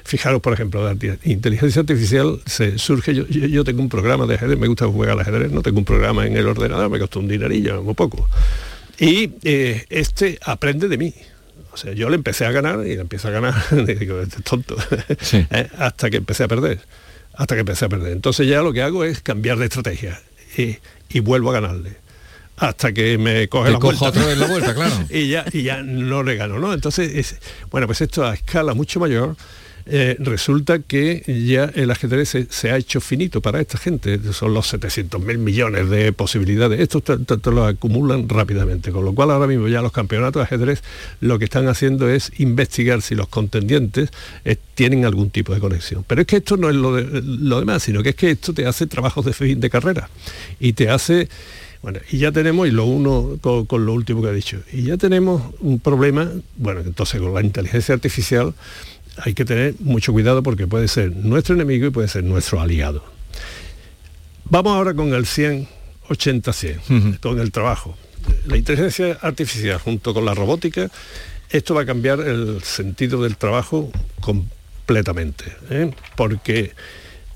Fijaros, por ejemplo, la inteligencia artificial se surge, yo, tengo un programa de ajedrez, me gusta jugar al ajedrez, no tengo un programa en el ordenador, me costó un dinerillo, muy poco. Y eh, este aprende de mí. O sea, yo le empecé a ganar y le empiezo a ganar, y digo, este es tonto, eh, hasta que empecé a perder. Hasta que empecé a perder. Entonces ya lo que hago es cambiar de estrategia y vuelvo a ganarle hasta que me coge la vuelta, otra vez la vuelta, claro. y ya y ya no le gano, ¿no? Entonces, bueno, pues esto a escala mucho mayor eh, resulta que ya el ajedrez se, ha hecho finito para esta gente, son los 700 mil millones de posibilidades, esto te, lo acumulan rápidamente, con lo cual ahora mismo ya los campeonatos de ajedrez lo que están haciendo es investigar si los contendientes eh, tienen algún tipo de conexión. Pero es que esto no es lo, lo demás, sino que es que esto te hace trabajos de fin de carrera y te hace bueno, y ya tenemos, y lo uno con, lo último que he dicho, y ya tenemos un problema, bueno, entonces con la inteligencia artificial hay que tener mucho cuidado porque puede ser nuestro enemigo y puede ser nuestro aliado. Vamos ahora con el 100, 80, 100, con el trabajo. La inteligencia artificial junto con la robótica, esto va a cambiar el sentido del trabajo completamente, ¿eh? porque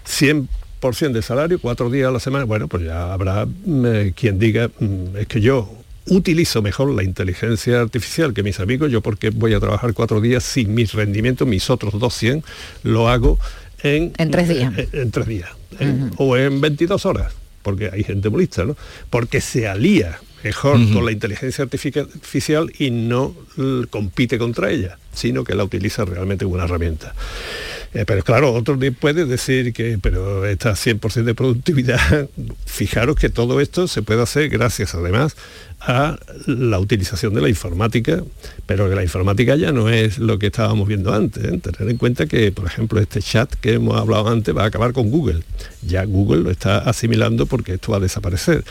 100 de salario, cuatro días a la semana, bueno, pues ya habrá mm, eh, quien diga, mm, es que yo utilizo mejor la inteligencia artificial que mis amigos, yo porque voy a trabajar cuatro días sin mis rendimientos, mis otros 200, lo hago en, en tres días. En, tres días. O en 22 horas, porque hay gente muy lista, ¿no? Porque se alía mejor con la inteligencia artificial y no compite contra ella, sino que la utiliza realmente como una herramienta. Eh, pero claro, otro puede decir que, pero esta 100% de productividad, fijaros que todo esto se puede hacer gracias además a la utilización de la informática, pero que la informática ya no es lo que estábamos viendo antes. ¿eh? Tener en cuenta que, por ejemplo, este chat que hemos hablado antes va a acabar con Google. Ya Google lo está asimilando porque esto va a desaparecer.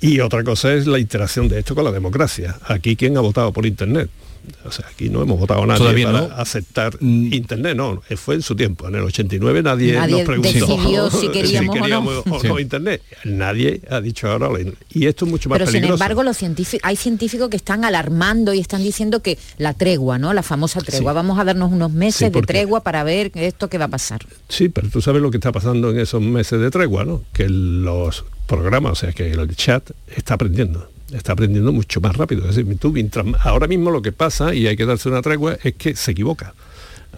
Y otra cosa es la interacción de esto con la democracia. Aquí, ¿quién ha votado por Internet? O sea, aquí no hemos votado a nadie para aceptar mm. Internet, no, fue en su tiempo. En el 89 nadie, nos preguntó si queríamos, o no, Internet. Nadie ha dicho ahora. Y esto es mucho más Pero peligroso. sin embargo, los científicos, hay científicos que están alarmando y están diciendo que la tregua, ¿no? La famosa tregua. Vamos a darnos unos meses de tregua para ver esto qué va a pasar. Sí, pero tú sabes lo que está pasando en esos meses de tregua, ¿no? Que los programas, o sea, que el chat está aprendiendo está aprendiendo mucho más rápido. Es decir, tú, ahora mismo lo que pasa, y hay que darse una tregua, es que se equivoca.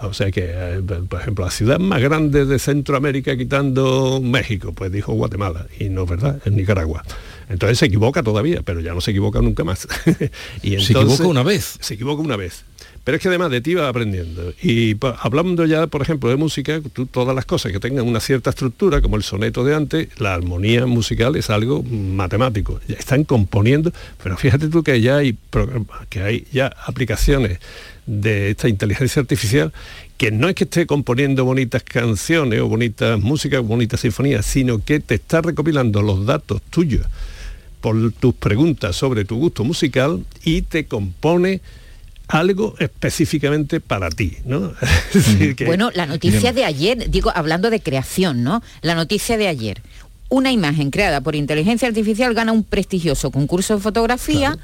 O sea que, eh, por ejemplo, la ciudad más grande de Centroamérica quitando México, pues dijo Guatemala, y no es verdad, es Nicaragua. Entonces se equivoca todavía, pero ya no se equivoca nunca más. y Se equivoca una vez. Se equivoca una vez. Pero es que además de ti vas aprendiendo. Y hablando ya, por ejemplo, de música, todas las cosas que tengan una cierta estructura, como el soneto de antes, la armonía musical es algo matemático. Ya están componiendo, pero fíjate tú que ya hay, programa- que hay ya aplicaciones de esta inteligencia artificial que no es que esté componiendo bonitas canciones o bonitas músicas, bonitas sinfonías, sino que te está recopilando los datos tuyos por tus preguntas sobre tu gusto musical y te compone algo específicamente para ti, ¿no? Que- Bueno, la noticia de ayer, digo, hablando de creación, ¿no? La noticia de ayer. Una imagen creada por inteligencia artificial gana un prestigioso concurso de fotografía.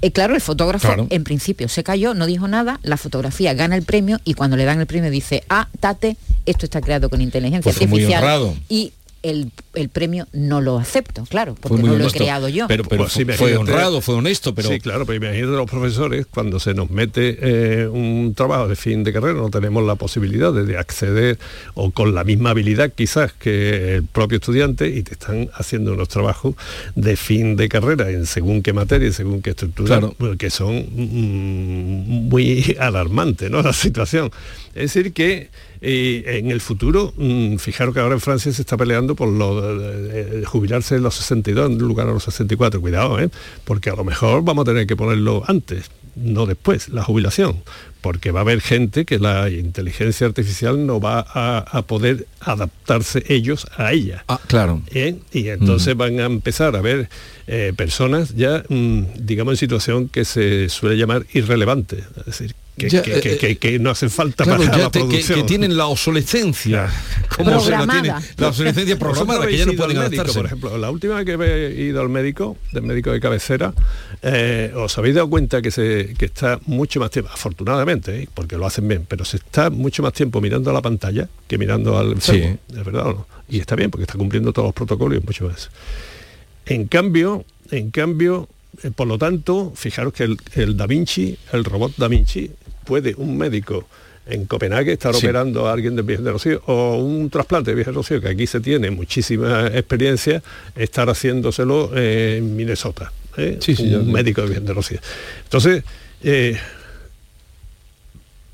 Eh, Claro, el fotógrafo Claro. en principio se cayó, no dijo nada, la fotografía gana el premio y cuando le dan el premio dice, ah, Tate, esto está creado con inteligencia Pues muy artificial. honrado. Y el, el premio no lo acepto, claro, porque no lo he creado yo. Pero, pero Pues fue, fue honrado, fue honesto, pero... Sí, claro, pero imagínate los profesores, cuando se nos mete eh, un trabajo de fin de carrera, no tenemos la posibilidad de, de acceder o con la misma habilidad quizás que el propio estudiante y te están haciendo unos trabajos de fin de carrera en según qué materia y según qué estructura, Claro. pues, que son mm, muy alarmantes, ¿no? La situación. Es decir, que eh, en el futuro, mm, fijaros que ahora en Francia se está peleando por lo de, de jubilarse en los 62 en lugar a los 64. Cuidado, ¿eh? porque a lo mejor vamos a tener que ponerlo antes, no después, la jubilación. Porque va a haber gente que la inteligencia artificial no va a, a poder adaptarse ellos a ella. Ah, claro. ¿eh? Y entonces van a empezar a ver eh, personas ya, mm, digamos, en situación que se suele llamar irrelevante. Es decir, que, Ya, que- que- eh, que- que no hacen falta Claro, para la te- que, producción. que tienen la obsolescencia. ¿Cómo se la tiene? Programada. La obsolescencia programada, ¿Vosotros que ya no pueden al médico. Por ejemplo, la última vez que he ido al médico, del médico de cabecera, eh, os habéis dado cuenta que, se, que está mucho más tiempo, afortunadamente, ¿eh? porque lo hacen bien, pero se está mucho más tiempo mirando a la pantalla que mirando al enfermo. ¿Es verdad o no? Y está bien, porque está cumpliendo todos los protocolos y mucho más. En cambio, en cambio, por lo tanto, fijaros que el, el Da Vinci, el robot Da Vinci, puede un médico en Copenhague estar Sí. operando a alguien de Virgen de Rocío o un trasplante de Virgen de Rocío, que aquí se tiene muchísima experiencia, estar haciéndoselo en Minnesota. ¿eh? Sí, sí, un médico de Virgen de Rocío. Entonces, eh,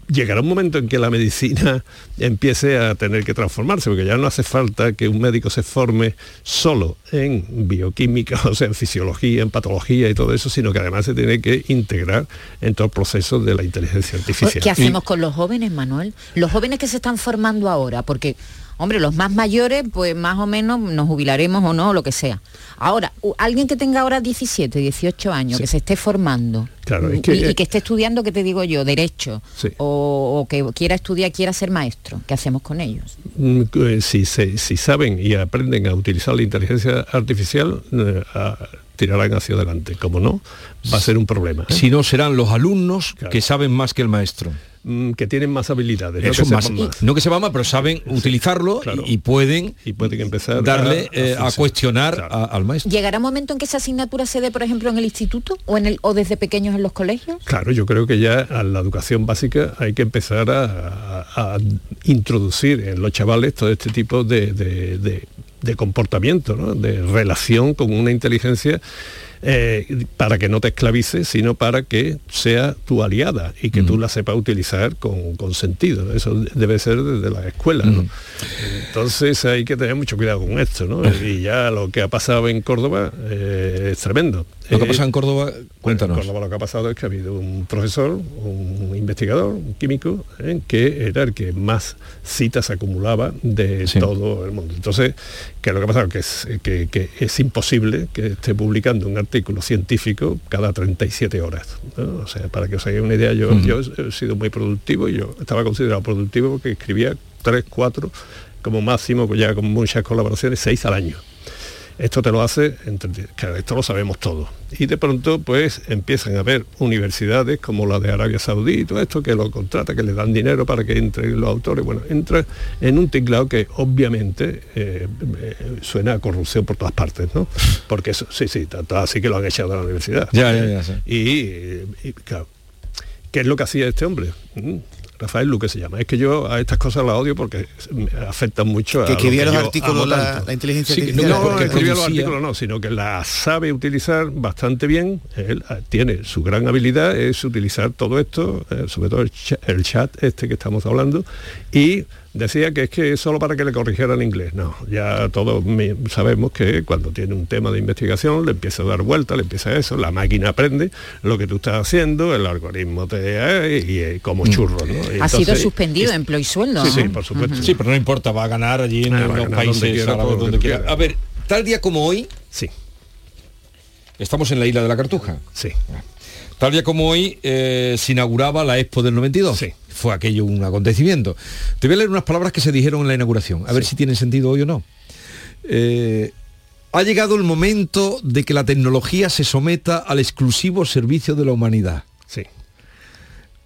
llegará un momento en que la medicina empiece a tener que transformarse, porque ya no hace falta que un médico se forme solo en bioquímica, o sea, en fisiología, en patología y todo eso, sino que además se tiene que integrar en todo el proceso de la inteligencia artificial. ¿Qué hacemos con los jóvenes, Manuel? Los jóvenes que se están formando ahora, porque, hombre, los más mayores, pues más o menos nos jubilaremos o no, lo que sea. Ahora, alguien que tenga ahora 17, 18 años, que se esté formando Claro, es y, que- y que esté estudiando, ¿qué te digo yo? Derecho, Sí. o, o que quiera estudiar, quiera ser maestro. ¿Qué hacemos con ellos? Mm, eh, si, se- si saben y aprenden a utilizar la inteligencia artificial, eh, a- tirarán hacia adelante. Como no, va a ser un problema. ¿eh? Si no, serán los alumnos que saben más que el maestro. Mm, que tienen más habilidades. no que más, más. no que sepan más, pero saben utilizarlo y, y pueden, y pueden empezar darle a- eh, a, cuestionar a- al maestro. ¿Llegará un momento en que esa asignatura se dé, por ejemplo, en el instituto o, en el, o desde pequeños en los colegios? Claro, yo creo que ya a la educación básica hay que empezar a, a- a introducir en los chavales todo este tipo de, de- de- de comportamiento, ¿no? de relación con una inteligencia eh, para que no te esclavice, sino para que sea tu aliada y que tú la sepas utilizar con, con sentido. Eso debe ser desde la escuela. ¿no? Entonces hay que tener mucho cuidado con esto, ¿no? Y ya lo que ha pasado en Córdoba eh, es tremendo. Lo que Eh, pasa en Córdoba, cuéntanos. en Córdoba lo que ha pasado es que ha habido un profesor, un investigador, un químico, ¿eh? que era el que más citas acumulaba de todo el mundo. Entonces, ¿qué es lo que ha pasado? Que es, que, que es imposible que esté publicando un artículo científico cada 37 horas. ¿no? O sea, para que os hagáis una idea, yo, yo he sido muy productivo y yo estaba considerado productivo porque escribía tres, cuatro, como máximo, ya con muchas colaboraciones, seis al año. Esto te lo hace, claro, esto lo sabemos todos. Y de pronto pues empiezan a haber universidades como la de Arabia Saudí y todo esto que lo contrata, que le dan dinero para que entren los autores. Bueno, entra en un tinglado que obviamente eh, eh, suena a corrupción por todas partes, ¿no? Porque eso, sí, sí, tanto así que lo han echado de la universidad. Ya, ya, ya, sí. Y, y, claro, ¿qué es lo que hacía este hombre? Mm, Rafael Luque se llama. Es que yo a estas cosas las odio porque me afectan mucho a Que lo escribía los artículos la, inteligencia Sí, artificial. no, no, escribía los artículos no, sino que la sabe utilizar bastante bien. Él eh, tiene su gran habilidad es utilizar todo esto, eh, sobre todo el cha- el chat, este que estamos hablando, y decía que es que es solo para que le corrigieran inglés. No, ya todos sabemos que cuando tiene un tema de investigación le empieza a dar vuelta, le empieza a eso, la máquina aprende lo que tú estás haciendo, el algoritmo te eh, y eh, como churro. ¿no? Y ha sido suspendido empleo y sueldo. Sí, sí, ¿no? por supuesto. Sí, pero no importa, va a ganar allí en Ah, los ganar donde países quiera, árabes, donde quiera. quiera. A ver, tal día como hoy, sí. estamos en la isla de la Cartuja. Sí. Tal día como hoy eh, se inauguraba la Expo del 92. Sí. Fue aquello un acontecimiento. Te voy a leer unas palabras que se dijeron en la inauguración, a ver si tienen sentido hoy o no. Eh, ha llegado el momento de que la tecnología se someta al exclusivo servicio de la humanidad. Sí.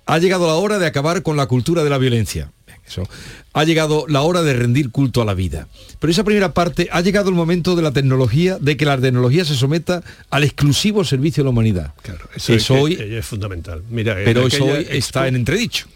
Ha llegado la hora de acabar con la cultura de la violencia. Eso. Ha llegado la hora de rendir culto a la vida. Pero esa primera parte, ha llegado el momento de la tecnología, de que la tecnología se someta al exclusivo servicio de la humanidad. Claro, eso, es que- hoy, es fundamental. Mira, pero eso hoy está en entredicho.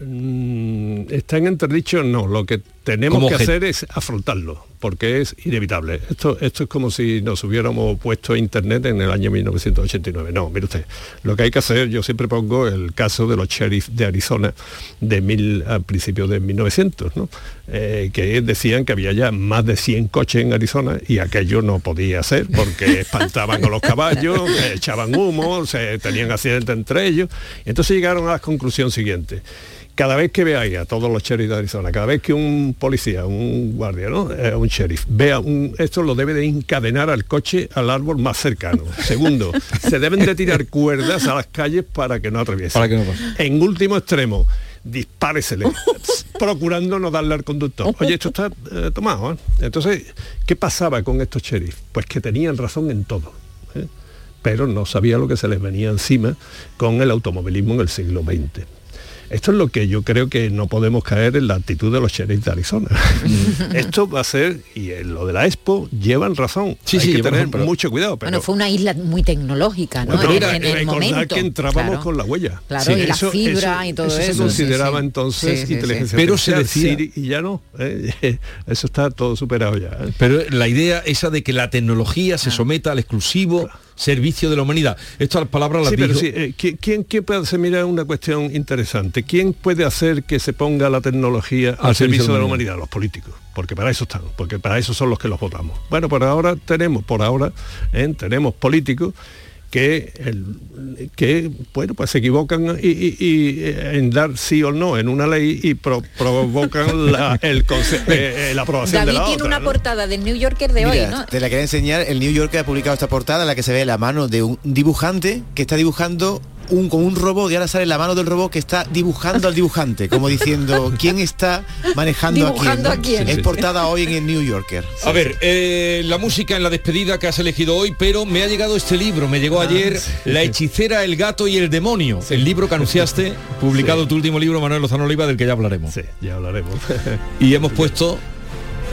Mm, Está en entredicho, no. Lo que tenemos Como que objeto. hacer es afrontarlo, porque es inevitable. Esto, esto es como si nos hubiéramos puesto Internet en el año 1989. No, mire usted, lo que hay que hacer, yo siempre pongo el caso de los sheriffs de Arizona de mil, a principios de 1900, ¿no? Eh, que decían que había ya más de 100 coches en Arizona y aquello no podía ser porque espantaban a los caballos, echaban humo, se tenían accidentes entre ellos. Entonces llegaron a la conclusión siguiente cada vez que veáis a todos los sheriffs de Arizona, cada vez que un policía, un guardia, ¿no? Eh, un sheriff, vea un, esto lo debe de encadenar al coche al árbol más cercano. Segundo, se deben de tirar cuerdas a las calles para que no atraviesen. Para que no pase. En último extremo, dispáresele, procurando no darle al conductor. Oye, esto está eh, tomado. ¿eh? Entonces, ¿qué pasaba con estos sheriffs? Pues que tenían razón en todo. ¿eh? Pero no sabía lo que se les venía encima con el automovilismo en el siglo XX. Esto es lo que yo creo que no podemos caer en la actitud de los sheriffs de Arizona. Esto va a ser, y en lo de la Expo, llevan razón. Sí, Hay sí, que tener razón, pero- mucho cuidado. Pero, Bueno, fue una isla muy tecnológica, ¿no? bueno, en, era- en el momento. que entrábamos claro. con la huella. Claro, y la fibra y todo eso. eso, se consideraba sí, sí. entonces Sí, sí, inteligencia Pero se decía- y ya no. ¿eh? Eso está todo superado ya. ¿eh? Pero la idea esa de que la tecnología Ah. se someta al exclusivo servicio de la humanidad. Estas palabras las Sí, pero dijo- sí, eh, ¿quién, quién, quién puede hacer, mira, una cuestión interesante? ¿Quién puede hacer que se ponga la tecnología al, servicio de la humanidad? Los políticos, porque para eso están, porque para eso son los que los votamos. Bueno, por ahora tenemos, por ahora, ¿eh? tenemos políticos que, el- que bueno pues se equivocan y, y- y, eh, en dar sí o no en una ley y pro- provocan la, el eh, eh, la aprobación de David la tiene otra, una ¿no? portada del New Yorker de Mira, hoy, ¿no? te la quería enseñar. El New Yorker ha publicado esta portada en la que se ve la mano de un dibujante que está dibujando un, con un robot y ahora sale la mano del robot que está dibujando al dibujante, como diciendo quién está manejando Dibujando a a quién. Es Sí, portada hoy en el New Yorker. A ver, eh, la música en la despedida que has elegido hoy, pero me ha llegado este libro, me llegó ayer, La hechicera, el gato y el demonio, el libro que anunciaste, publicado tu último libro, Manuel Lozano Oliva, del que ya hablaremos. Sí, ya hablaremos. Y hemos puesto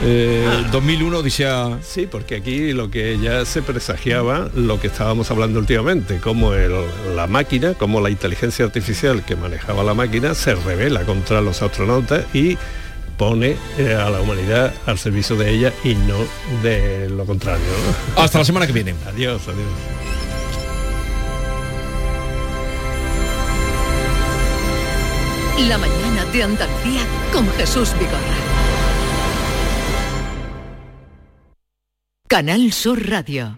eh, 2001, Odisea... Sí, porque aquí lo que ya se presagiaba, lo que estábamos hablando últimamente, como el- la máquina, como la inteligencia artificial que manejaba la máquina se revela contra los astronautas y pone eh, a la humanidad al servicio de ella y no de lo contrario. ¿no? Hasta la semana que viene. Adiós, adiós. La mañana de Andalucía con Jesús Vigorra. Canal Sur Radio.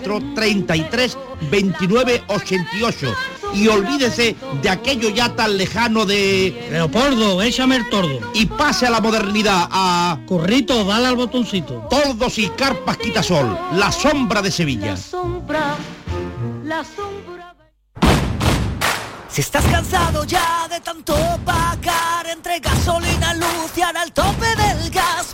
33 29 88. Y olvídese de aquello ya tan lejano de... Leopoldo, échame el tordo. Y pase a la modernidad, a... Corrito, dale al botoncito. Tordos y carpas quitasol, la sombra de Sevilla. La sombra, la sombra. Si estás cansado ya de tanto pagar gasolina, luz y al tope gas.